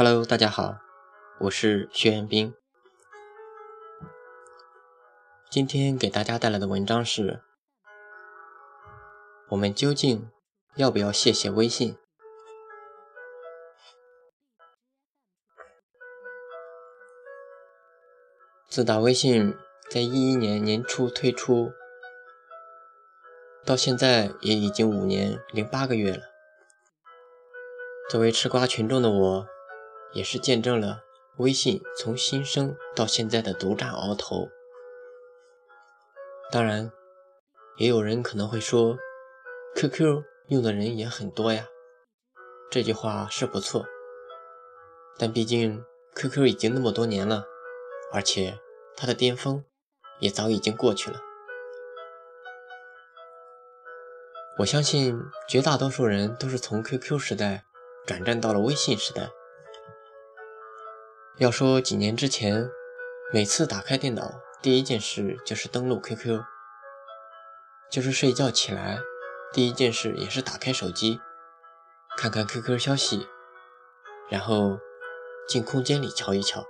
Hello，大家好，我是薛彦斌。今天给大家带来的文章是：我们究竟要不要谢谢微信？自打微信在一一年年初推出，到现在也已经五年零八个月了。作为吃瓜群众的我。也是见证了微信从新生到现在的独占鳌头。当然，也有人可能会说，QQ 用的人也很多呀。这句话是不错，但毕竟 QQ 已经那么多年了，而且它的巅峰也早已经过去了。我相信绝大多数人都是从 QQ 时代转战到了微信时代。要说几年之前，每次打开电脑，第一件事就是登录 QQ，就是睡觉起来，第一件事也是打开手机，看看 QQ 消息，然后进空间里瞧一瞧。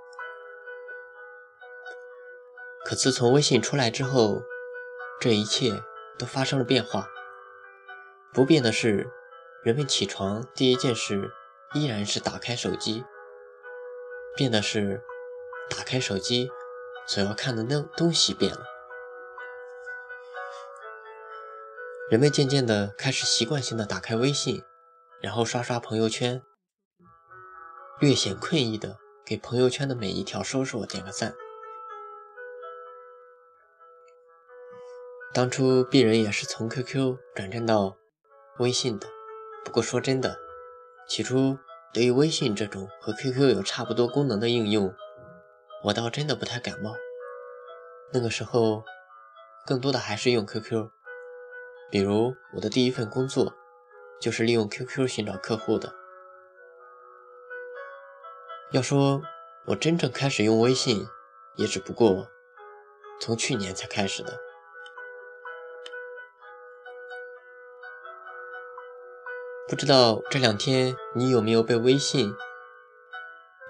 可自从微信出来之后，这一切都发生了变化。不变的是，人们起床第一件事依然是打开手机。变的是，打开手机所要看的那东西变了。人们渐渐的开始习惯性的打开微信，然后刷刷朋友圈，略显困意的给朋友圈的每一条说说点个赞。当初鄙人也是从 QQ 转战到微信的，不过说真的，起初。对于微信这种和 QQ 有差不多功能的应用，我倒真的不太感冒。那个时候，更多的还是用 QQ。比如我的第一份工作，就是利用 QQ 寻找客户的。要说我真正开始用微信，也只不过从去年才开始的。不知道这两天你有没有被微信、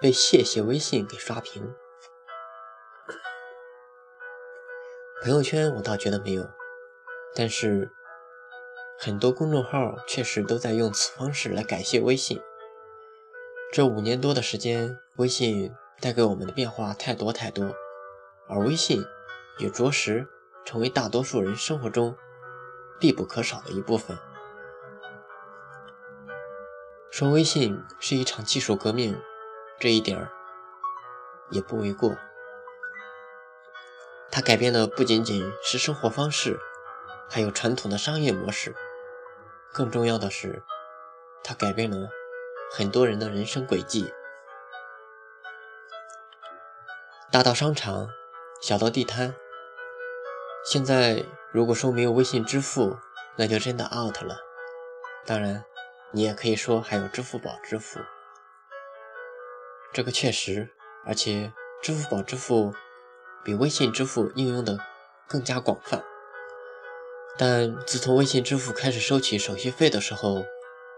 被谢谢微信给刷屏？朋友圈我倒觉得没有，但是很多公众号确实都在用此方式来感谢微信。这五年多的时间，微信带给我们的变化太多太多，而微信也着实成为大多数人生活中必不可少的一部分。说微信是一场技术革命，这一点儿也不为过。它改变的不仅仅是生活方式，还有传统的商业模式。更重要的是，它改变了很多人的人生轨迹。大到商场，小到地摊，现在如果说没有微信支付，那就真的 out 了。当然。你也可以说还有支付宝支付，这个确实，而且支付宝支付比微信支付应用的更加广泛。但自从微信支付开始收取手续费的时候，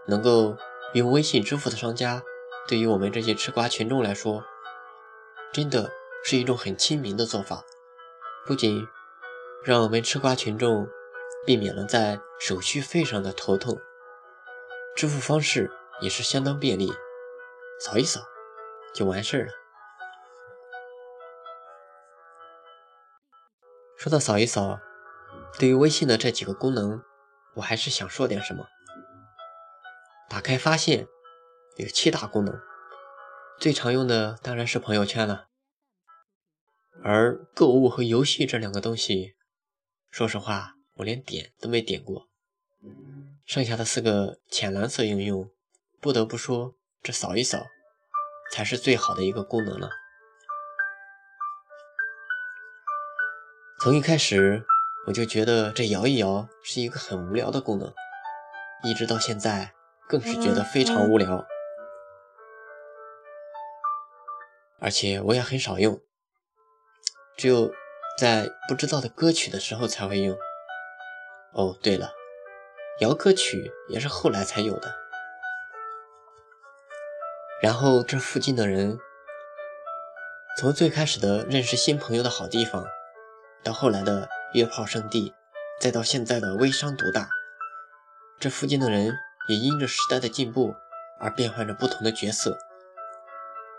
能够用微信支付的商家，对于我们这些吃瓜群众来说，真的是一种很亲民的做法。不仅让我们吃瓜群众避免了在手续费上的头痛。支付方式也是相当便利，扫一扫就完事儿了。说到扫一扫，对于微信的这几个功能，我还是想说点什么。打开发现有七大功能，最常用的当然是朋友圈了。而购物和游戏这两个东西，说实话，我连点都没点过。剩下的四个浅蓝色应用，不得不说，这扫一扫才是最好的一个功能了。从一开始我就觉得这摇一摇是一个很无聊的功能，一直到现在更是觉得非常无聊，而且我也很少用，只有在不知道的歌曲的时候才会用。哦，对了。摇歌曲也是后来才有的。然后这附近的人，从最开始的认识新朋友的好地方，到后来的约炮圣地，再到现在的微商独大，这附近的人也因着时代的进步而变换着不同的角色。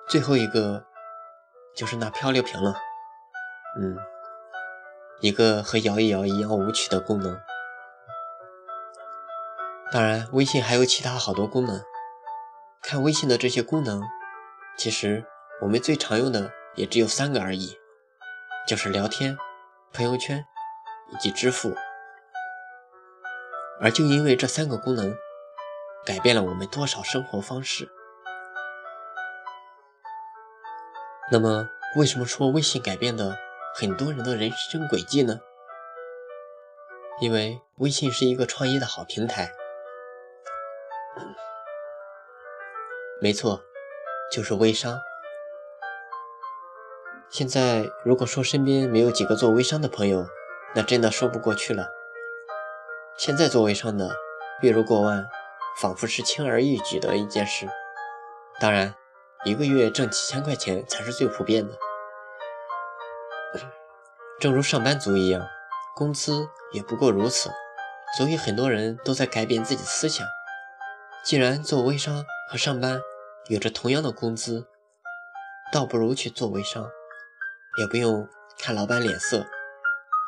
最后一个就是那漂流瓶了，嗯，一个和摇一摇一样舞曲的功能。当然，微信还有其他好多功能。看微信的这些功能，其实我们最常用的也只有三个而已，就是聊天、朋友圈以及支付。而就因为这三个功能，改变了我们多少生活方式。那么，为什么说微信改变了很多人的人生轨迹呢？因为微信是一个创业的好平台。没错，就是微商。现在如果说身边没有几个做微商的朋友，那真的说不过去了。现在做微商的月入过万，仿佛是轻而易举的一件事。当然。一个月挣几千块钱才是最普遍的，正如上班族一样，工资也不过如此。所以很多人都在改变自己的思想。既然做微商和上班有着同样的工资，倒不如去做微商，也不用看老板脸色，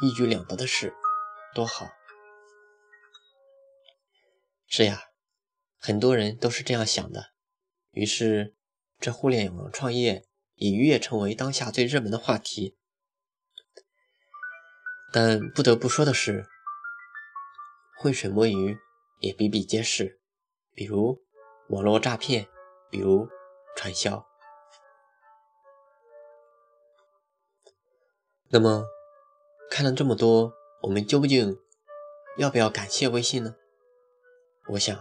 一举两得的事，多好。是呀，很多人都是这样想的，于是。这互联网创业已一跃成为当下最热门的话题，但不得不说的是，浑水摸鱼也比比皆是，比如网络诈骗，比如传销。那么，看了这么多，我们究竟要不要感谢微信呢？我想，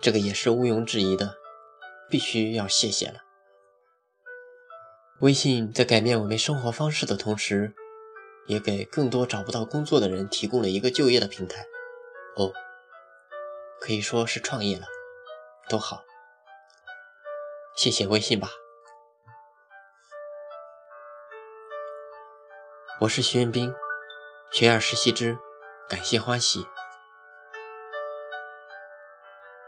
这个也是毋庸置疑的。必须要谢谢了。微信在改变我们生活方式的同时，也给更多找不到工作的人提供了一个就业的平台。哦，可以说是创业了，都好。谢谢微信吧。我是徐彦斌，学而时习之，感谢欢喜。